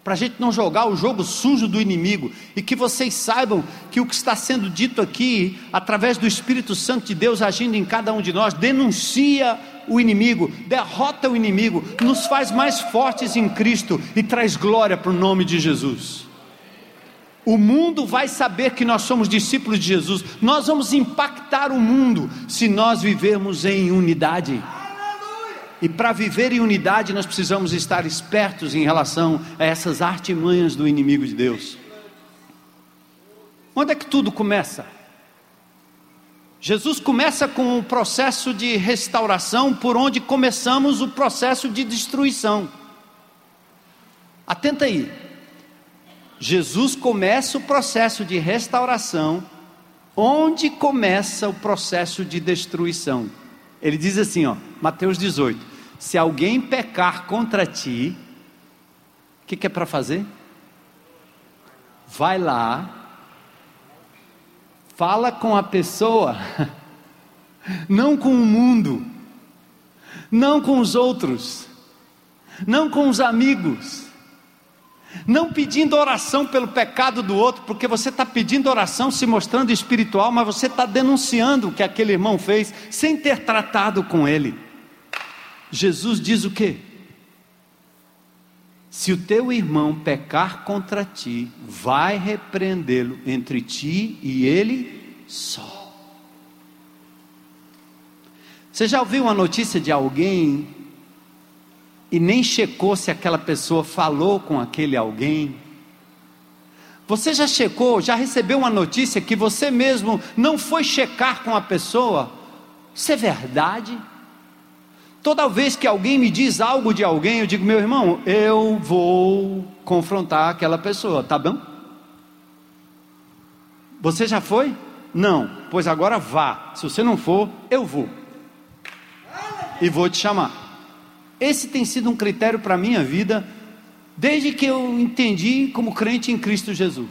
Speaker 1: Para a gente não jogar o jogo sujo do inimigo. E que vocês saibam que o que está sendo dito aqui, através do Espírito Santo de Deus agindo em cada um de nós, denuncia o inimigo, derrota o inimigo, nos faz mais fortes em Cristo e traz glória para o nome de Jesus. O mundo vai saber que nós somos discípulos de Jesus. Nós vamos impactar o mundo se nós vivermos em unidade. E para viver em unidade, nós precisamos estar espertos em relação a essas artimanhas do inimigo de Deus. Onde é que tudo começa? Jesus começa com o processo de restauração, por onde começamos o processo de destruição. Atenta aí. Jesus começa o processo de restauração, onde começa o processo de destruição. Ele diz assim, ó, Mateus 18: Se alguém pecar contra ti, o que, que é para fazer? Vai lá, fala com a pessoa, não com o mundo, não com os outros, não com os amigos não pedindo oração pelo pecado do outro, porque você está pedindo oração se mostrando espiritual, mas você está denunciando o que aquele irmão fez sem ter tratado com ele. Jesus diz o que? Se o teu irmão pecar contra ti, vai repreendê-lo entre ti e ele só. Você já ouviu uma notícia de alguém e nem checou se aquela pessoa falou com aquele alguém. Você já checou, já recebeu uma notícia que você mesmo não foi checar com a pessoa? Isso é verdade? Toda vez que alguém me diz algo de alguém, eu digo, meu irmão, eu vou confrontar aquela pessoa, tá bom? Você já foi? Não, pois agora vá. Se você não for, eu vou. E vou te chamar. Esse tem sido um critério para a minha vida, desde que eu entendi como crente em Cristo Jesus.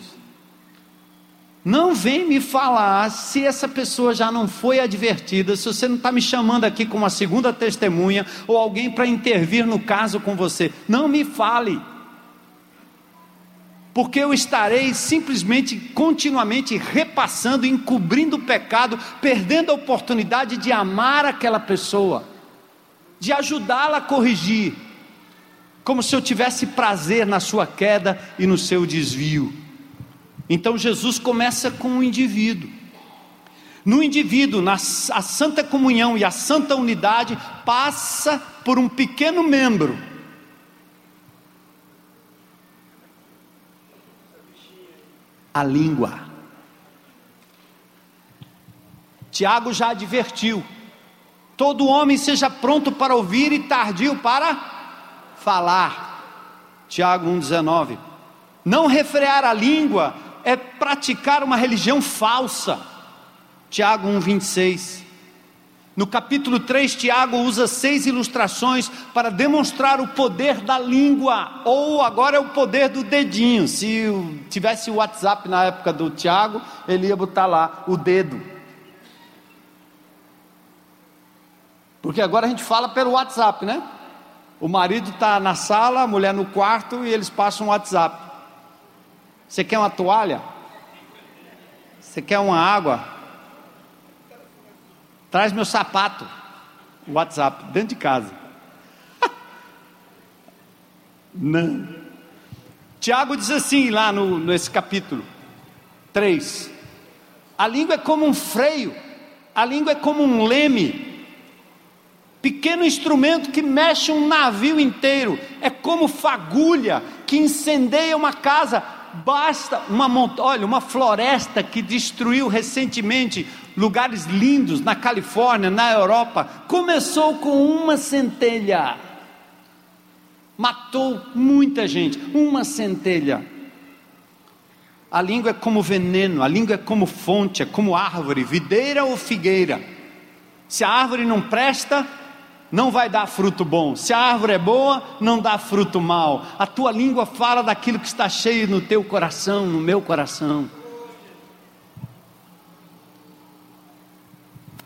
Speaker 1: Não vem me falar se essa pessoa já não foi advertida, se você não está me chamando aqui como uma segunda testemunha ou alguém para intervir no caso com você. Não me fale. porque eu estarei simplesmente, continuamente repassando, encobrindo o pecado, perdendo a oportunidade de amar aquela pessoa, de ajudá-la a corrigir, como se eu tivesse prazer na sua queda e no seu desvio. Então Jesus começa com o indivíduo. No indivíduo, na, a santa comunhão e a santa unidade passa por um pequeno membro a língua. Tiago já advertiu: todo homem seja pronto para ouvir e tardio para falar. Tiago 1,19. Não refrear a língua é praticar uma religião falsa. Tiago 1,26. No capítulo 3, Tiago usa seis ilustrações para demonstrar o poder da língua, ou agora é o poder do dedinho. Se tivesse o WhatsApp na época do Tiago, ele ia botar lá o dedo. Porque agora a gente fala pelo WhatsApp, né? O marido está na sala, a mulher no quarto e eles passam o WhatsApp. Você quer uma toalha? Você quer uma água? Traz meu sapato. WhatsApp, dentro de casa. Não. Tiago diz assim lá no, nesse capítulo 3: A língua é como um freio, a língua é como um leme, pequeno instrumento que mexe um navio inteiro, é como fagulha que incendeia uma casa basta uma montanha, olha, uma floresta que destruiu recentemente lugares lindos na Califórnia, na Europa, começou com uma centelha. Matou muita gente, uma centelha. A língua é como veneno, a língua é como fonte, é como árvore, videira ou figueira. Se a árvore não presta, não vai dar fruto bom. Se a árvore é boa, não dá fruto mal. A tua língua fala daquilo que está cheio no teu coração, no meu coração.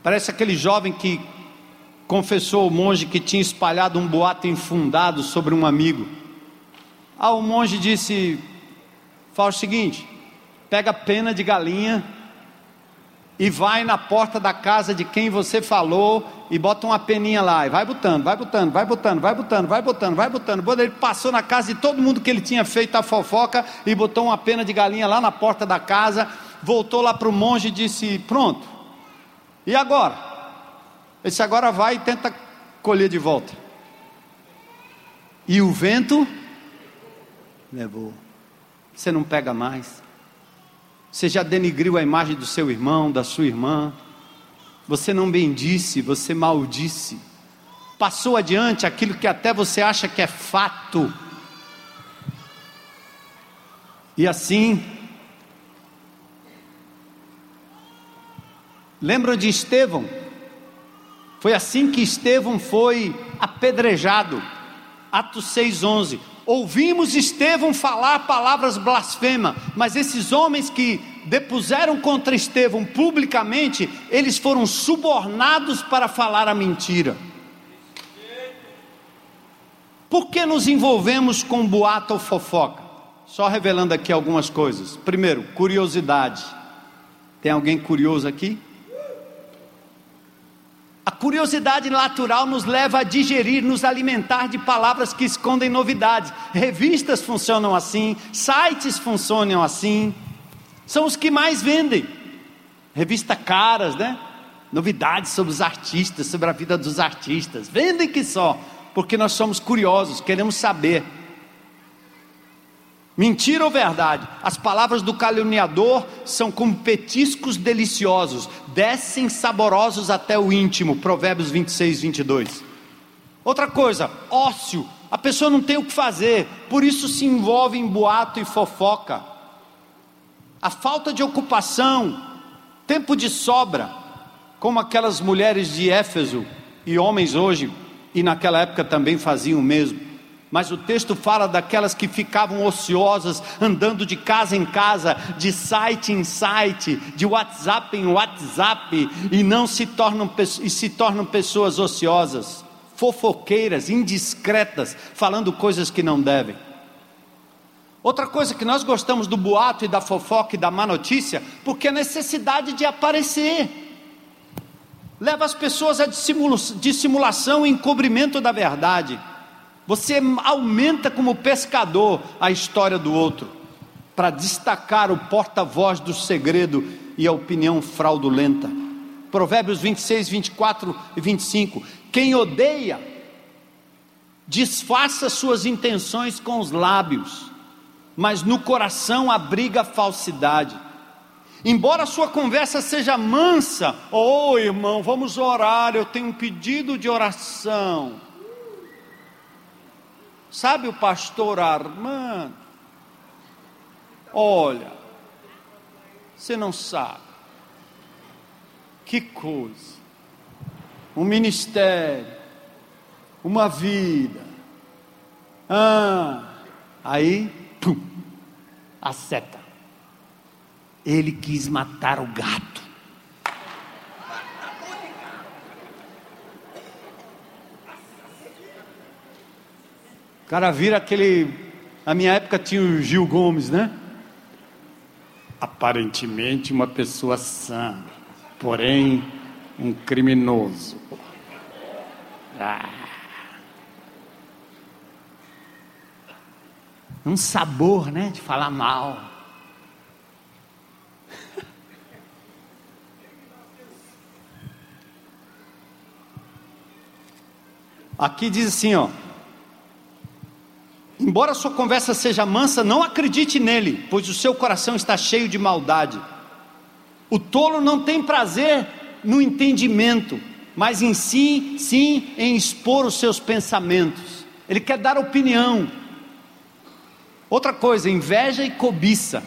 Speaker 1: Parece aquele jovem que confessou ao monge que tinha espalhado um boato infundado sobre um amigo. Ah, o monge disse: faz o seguinte, pega pena de galinha e vai na porta da casa de quem você falou e bota uma peninha lá e vai botando, vai botando, vai botando, vai botando, vai botando, vai botando. Ele passou na casa de todo mundo que ele tinha feito a fofoca e botou uma pena de galinha lá na porta da casa, voltou lá para o monge e disse: Pronto. E agora? Ele disse: Agora vai e tenta colher de volta. E o vento levou. Você não pega mais. Você já denigriu a imagem do seu irmão, da sua irmã. Você não bendisse, você maldisse. Passou adiante aquilo que até você acha que é fato. E assim, lembram de Estevão? Foi assim que Estevão foi apedrejado. Atos 6:11. Ouvimos Estevão falar palavras blasfemas, mas esses homens que depuseram contra Estevão publicamente, eles foram subornados para falar a mentira. Por que nos envolvemos com boato ou fofoca? Só revelando aqui algumas coisas. Primeiro, curiosidade. Tem alguém curioso aqui? Curiosidade natural nos leva a digerir, nos alimentar de palavras que escondem novidades. Revistas funcionam assim, sites funcionam assim, são os que mais vendem. Revista caras, né? Novidades sobre os artistas, sobre a vida dos artistas. Vendem que só, porque nós somos curiosos, queremos saber. Mentira ou verdade? As palavras do caluniador são como petiscos deliciosos, descem saborosos até o íntimo. Provérbios 26, 22. Outra coisa, ócio. A pessoa não tem o que fazer, por isso se envolve em boato e fofoca. A falta de ocupação, tempo de sobra, como aquelas mulheres de Éfeso e homens hoje, e naquela época também faziam o mesmo mas o texto fala daquelas que ficavam ociosas, andando de casa em casa, de site em site, de WhatsApp em WhatsApp, e não se tornam, e se tornam pessoas ociosas, fofoqueiras, indiscretas, falando coisas que não devem. Outra coisa que nós gostamos do boato e da fofoca e da má notícia, porque a necessidade de aparecer leva as pessoas a dissimulação e encobrimento da verdade. Você aumenta como pescador a história do outro, para destacar o porta-voz do segredo e a opinião fraudulenta. Provérbios 26, 24 e 25. Quem odeia, disfarça suas intenções com os lábios, mas no coração abriga falsidade. Embora a sua conversa seja mansa, oh irmão, vamos orar, eu tenho um pedido de oração. Sabe o pastor Armando? Olha, você não sabe. Que coisa. Um ministério, uma vida. Ah, aí, pum, a seta. Ele quis matar o gato. O cara vira aquele. Na minha época tinha o Gil Gomes, né? Aparentemente uma pessoa sã, porém um criminoso. Ah. Um sabor, né? De falar mal. Aqui diz assim, ó. Embora sua conversa seja mansa, não acredite nele, pois o seu coração está cheio de maldade. O tolo não tem prazer no entendimento, mas em si, sim, em expor os seus pensamentos. Ele quer dar opinião. Outra coisa, inveja e cobiça,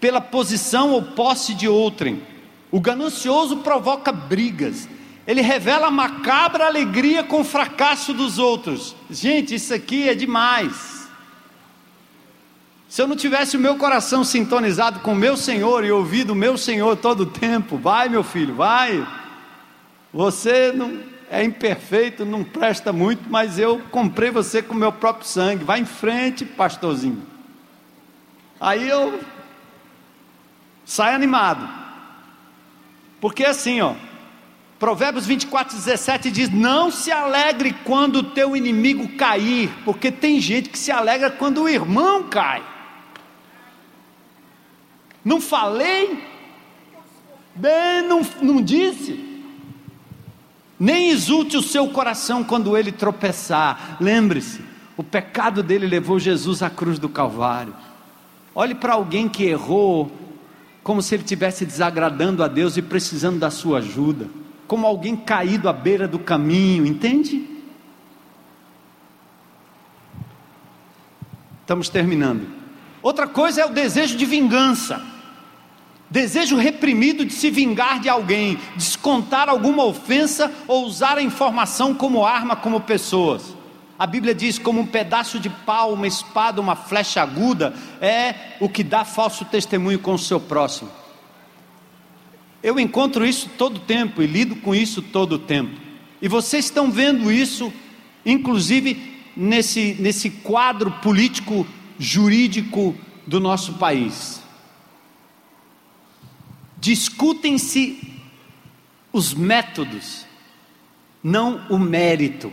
Speaker 1: pela posição ou posse de outrem. O ganancioso provoca brigas, ele revela a macabra alegria com o fracasso dos outros. Gente, isso aqui é demais. Se eu não tivesse o meu coração sintonizado com o meu Senhor e ouvido o meu Senhor todo o tempo, vai meu filho, vai. Você não é imperfeito, não presta muito, mas eu comprei você com meu próprio sangue. Vai em frente, pastorzinho. Aí eu saio animado. Porque assim, ó, Provérbios 24, 17 diz: Não se alegre quando o teu inimigo cair, porque tem gente que se alegra quando o irmão cai. Não falei? Bem, não, não disse? Nem exulte o seu coração quando ele tropeçar. Lembre-se, o pecado dele levou Jesus à cruz do Calvário. Olhe para alguém que errou, como se ele estivesse desagradando a Deus e precisando da sua ajuda como alguém caído à beira do caminho, entende? Estamos terminando. Outra coisa é o desejo de vingança. Desejo reprimido de se vingar de alguém, descontar alguma ofensa ou usar a informação como arma como pessoas. A Bíblia diz: como um pedaço de pau, uma espada, uma flecha aguda, é o que dá falso testemunho com o seu próximo. Eu encontro isso todo tempo e lido com isso todo tempo. E vocês estão vendo isso, inclusive nesse, nesse quadro político jurídico do nosso país. Discutem-se os métodos, não o mérito.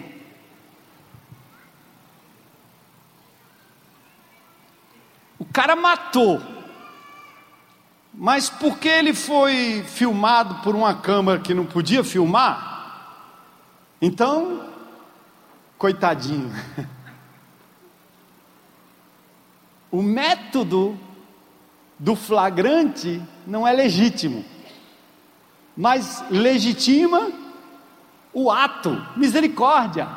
Speaker 1: O cara matou mas porque ele foi filmado por uma câmera que não podia filmar, então, coitadinho. O método do flagrante não é legítimo, mas legitima o ato, misericórdia.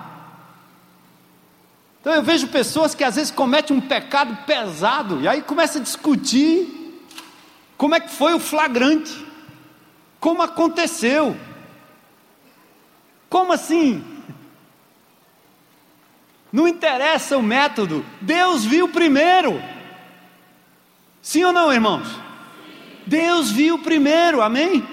Speaker 1: Então eu vejo pessoas que às vezes cometem um pecado pesado e aí começa a discutir como é que foi o flagrante? Como aconteceu? Como assim? Não interessa o método, Deus viu primeiro. Sim ou não, irmãos? Deus viu primeiro, amém?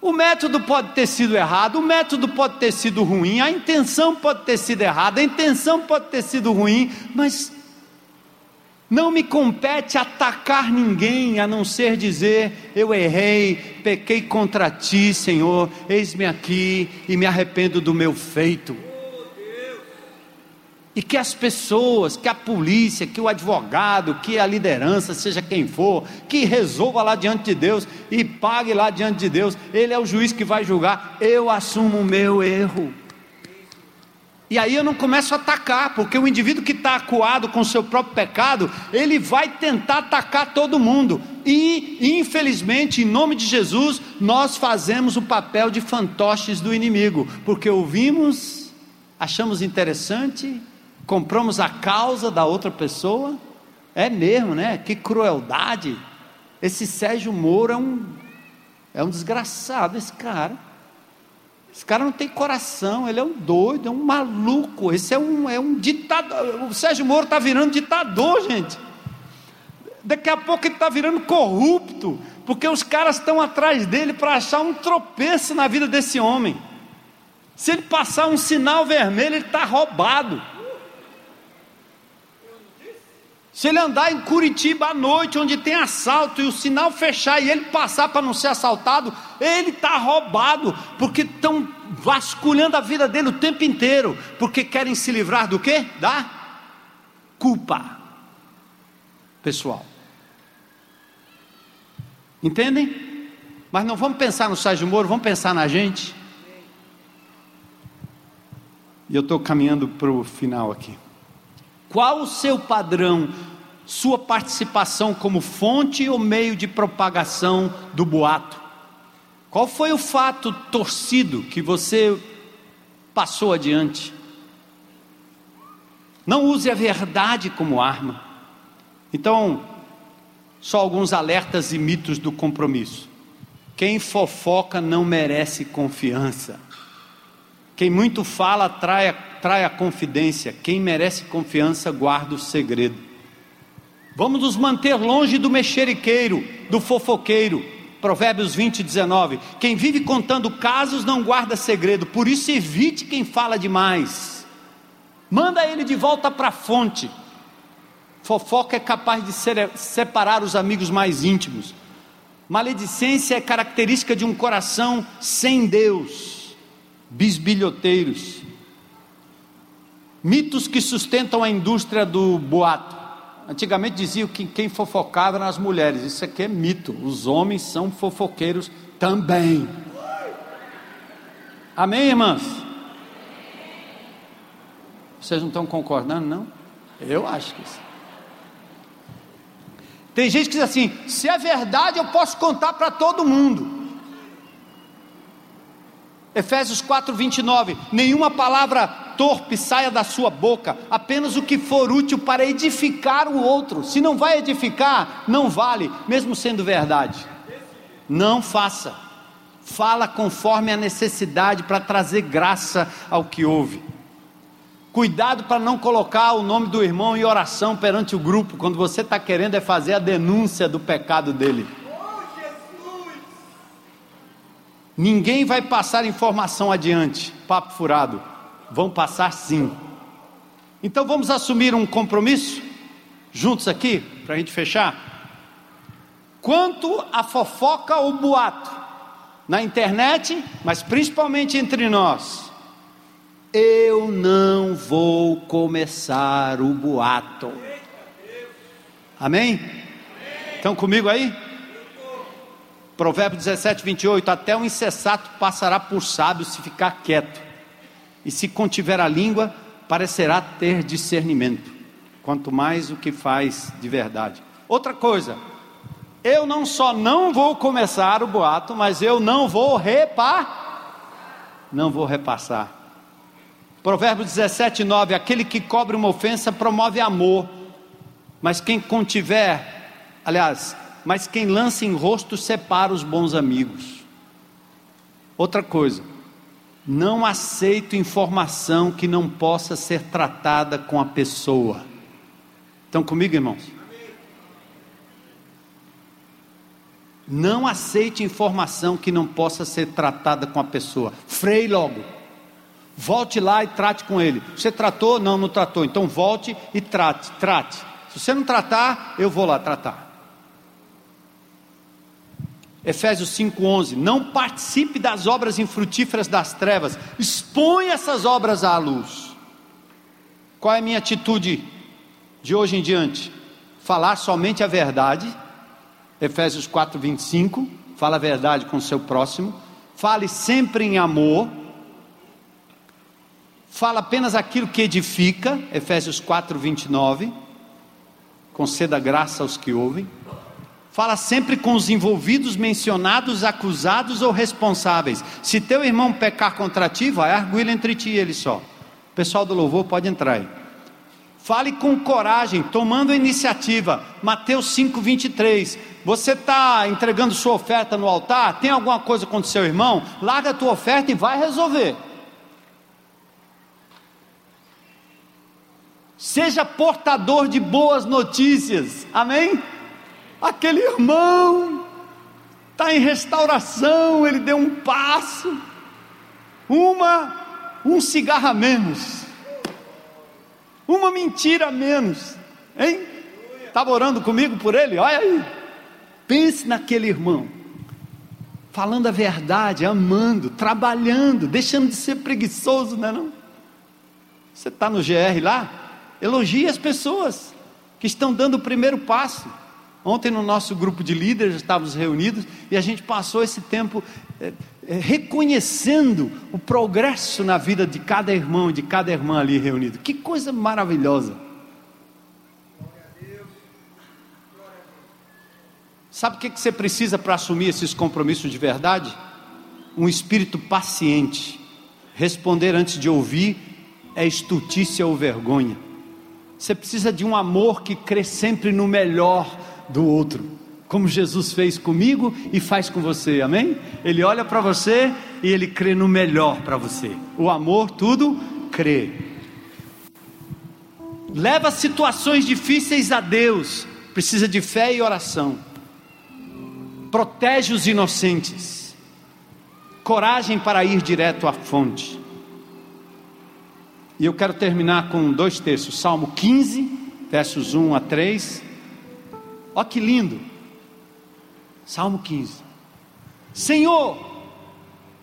Speaker 1: O método pode ter sido errado, o método pode ter sido ruim, a intenção pode ter sido errada, a intenção pode ter sido ruim, mas não me compete atacar ninguém a não ser dizer: Eu errei, pequei contra ti, Senhor, eis-me aqui e me arrependo do meu feito. E que as pessoas, que a polícia, que o advogado, que a liderança, seja quem for, que resolva lá diante de Deus e pague lá diante de Deus, Ele é o juiz que vai julgar. Eu assumo o meu erro. E aí eu não começo a atacar, porque o indivíduo que está acuado com o seu próprio pecado, ele vai tentar atacar todo mundo. E, infelizmente, em nome de Jesus, nós fazemos o papel de fantoches do inimigo, porque ouvimos, achamos interessante, compramos a causa da outra pessoa. É mesmo, né? Que crueldade. Esse Sérgio Moro é um, é um desgraçado, esse cara. Esse cara não tem coração, ele é um doido, é um maluco. Esse é um, é um ditador. O Sérgio Moro está virando ditador, gente. Daqui a pouco ele está virando corrupto, porque os caras estão atrás dele para achar um tropeço na vida desse homem. Se ele passar um sinal vermelho, ele está roubado. Se ele andar em Curitiba à noite, onde tem assalto, e o sinal fechar e ele passar para não ser assaltado, ele está roubado, porque estão vasculhando a vida dele o tempo inteiro, porque querem se livrar do que? Da culpa pessoal. Entendem? Mas não vamos pensar no Sérgio Moro, vamos pensar na gente. E eu estou caminhando para o final aqui. Qual o seu padrão, sua participação como fonte ou meio de propagação do boato? Qual foi o fato torcido que você passou adiante? Não use a verdade como arma. Então, só alguns alertas e mitos do compromisso. Quem fofoca não merece confiança. Quem muito fala trai, trai a confidência. Quem merece confiança guarda o segredo. Vamos nos manter longe do mexeriqueiro, do fofoqueiro. Provérbios 20, 19. Quem vive contando casos não guarda segredo, por isso evite quem fala demais. Manda ele de volta para a fonte. Fofoca é capaz de separar os amigos mais íntimos. Maledicência é característica de um coração sem Deus bisbilhoteiros, mitos que sustentam a indústria do boato. Antigamente diziam que quem fofocava eram as mulheres, isso aqui é mito, os homens são fofoqueiros também. Amém, irmãs? Vocês não estão concordando, não? Eu acho que sim. Tem gente que diz assim: se é verdade, eu posso contar para todo mundo. Efésios 4, 29. Nenhuma palavra torpe saia da sua boca, apenas o que for útil para edificar o outro. Se não vai edificar, não vale, mesmo sendo verdade. Não faça. Fala conforme a necessidade para trazer graça ao que ouve. Cuidado para não colocar o nome do irmão em oração perante o grupo, quando você está querendo é fazer a denúncia do pecado dele. Ninguém vai passar informação adiante, papo furado. Vão passar sim. Então vamos assumir um compromisso, juntos aqui, para a gente fechar. Quanto a fofoca ou boato, na internet, mas principalmente entre nós, eu não vou começar o boato. Amém? Estão comigo aí? Provérbios 17, 28: Até o insensato passará por sábio se ficar quieto, e se contiver a língua, parecerá ter discernimento, quanto mais o que faz de verdade. Outra coisa, eu não só não vou começar o boato, mas eu não vou repar, não vou repassar. Provérbios 17, 9: Aquele que cobre uma ofensa promove amor, mas quem contiver, aliás, mas quem lança em rosto separa os bons amigos. Outra coisa, não aceito informação que não possa ser tratada com a pessoa. Estão comigo, irmãos? Não aceite informação que não possa ser tratada com a pessoa. Freie logo. Volte lá e trate com ele. Você tratou? Não, não tratou. Então volte e trate. Trate. Se você não tratar, eu vou lá tratar. Efésios 5:11, não participe das obras infrutíferas das trevas, expõe essas obras à luz. Qual é a minha atitude de hoje em diante? Falar somente a verdade. Efésios 4:25, fala a verdade com o seu próximo. Fale sempre em amor. Fala apenas aquilo que edifica. Efésios 4:29. Conceda graça aos que ouvem Fala sempre com os envolvidos, mencionados, acusados ou responsáveis. Se teu irmão pecar contra ti, vai arguir entre ti e ele só. O pessoal do louvor pode entrar aí. Fale com coragem, tomando iniciativa. Mateus 5:23. Você está entregando sua oferta no altar? Tem alguma coisa contra seu irmão? Larga a tua oferta e vai resolver. Seja portador de boas notícias. Amém? Aquele irmão está em restauração, ele deu um passo, uma, um cigarro a menos, uma mentira a menos, hein? Estava orando comigo por ele? Olha aí, pense naquele irmão, falando a verdade, amando, trabalhando, deixando de ser preguiçoso, não é não? Você está no GR lá? Elogie as pessoas que estão dando o primeiro passo. Ontem, no nosso grupo de líderes, estávamos reunidos e a gente passou esse tempo é, é, reconhecendo o progresso na vida de cada irmão e de cada irmã ali reunido. Que coisa maravilhosa! Sabe o que você precisa para assumir esses compromissos de verdade? Um espírito paciente. Responder antes de ouvir é estultícia ou vergonha. Você precisa de um amor que crê sempre no melhor do outro, como Jesus fez comigo e faz com você, amém? Ele olha para você e ele crê no melhor para você. O amor tudo crê. Leva situações difíceis a Deus, precisa de fé e oração. Protege os inocentes. Coragem para ir direto à fonte. E eu quero terminar com dois textos: Salmo 15, versos 1 a 3 Olha que lindo. Salmo 15. Senhor,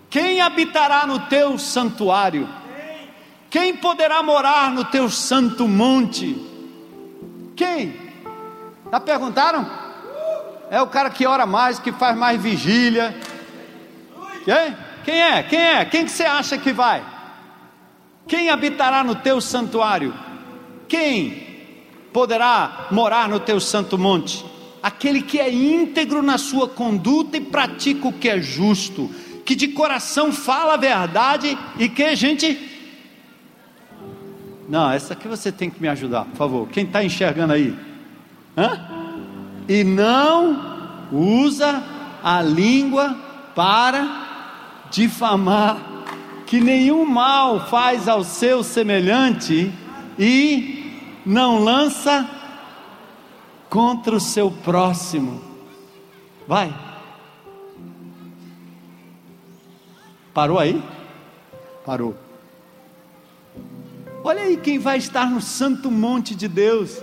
Speaker 1: quem habitará no teu santuário? Quem poderá morar no teu santo monte? Quem? Já perguntaram? É o cara que ora mais, que faz mais vigília. Quem? Quem é? Quem é? Quem que você acha que vai? Quem habitará no teu santuário? Quem? Poderá morar no teu santo monte? Aquele que é íntegro na sua conduta e pratica o que é justo, que de coração fala a verdade e que gente. Não, essa aqui você tem que me ajudar, por favor. Quem está enxergando aí? Hã? E não usa a língua para difamar, que nenhum mal faz ao seu semelhante e não lança contra o seu próximo. Vai. Parou aí? Parou. Olha aí quem vai estar no santo monte de Deus.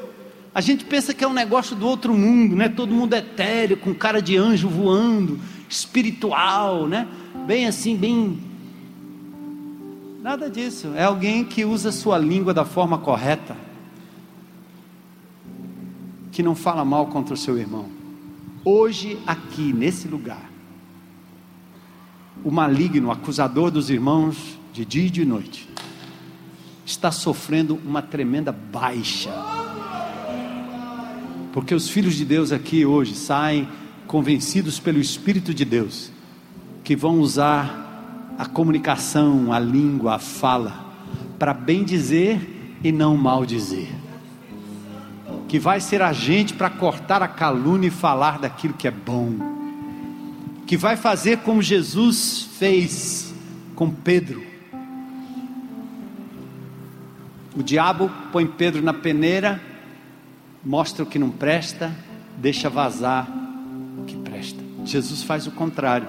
Speaker 1: A gente pensa que é um negócio do outro mundo, né? Todo mundo etéreo, com cara de anjo voando, espiritual, né? Bem assim, bem. Nada disso. É alguém que usa sua língua da forma correta que não fala mal contra o seu irmão. Hoje, aqui, nesse lugar, o maligno, acusador dos irmãos, de dia e de noite, está sofrendo uma tremenda baixa. Porque os filhos de Deus aqui hoje saem convencidos pelo Espírito de Deus, que vão usar a comunicação, a língua, a fala, para bem dizer e não mal dizer que vai ser agente para cortar a calúnia e falar daquilo que é bom, que vai fazer como Jesus fez com Pedro. O diabo põe Pedro na peneira, mostra o que não presta, deixa vazar o que presta. Jesus faz o contrário.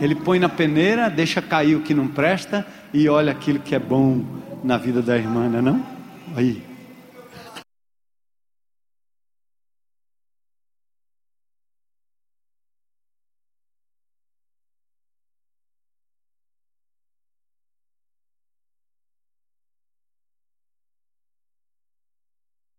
Speaker 1: Ele põe na peneira, deixa cair o que não presta e olha aquilo que é bom na vida da irmã, não é não? Aí.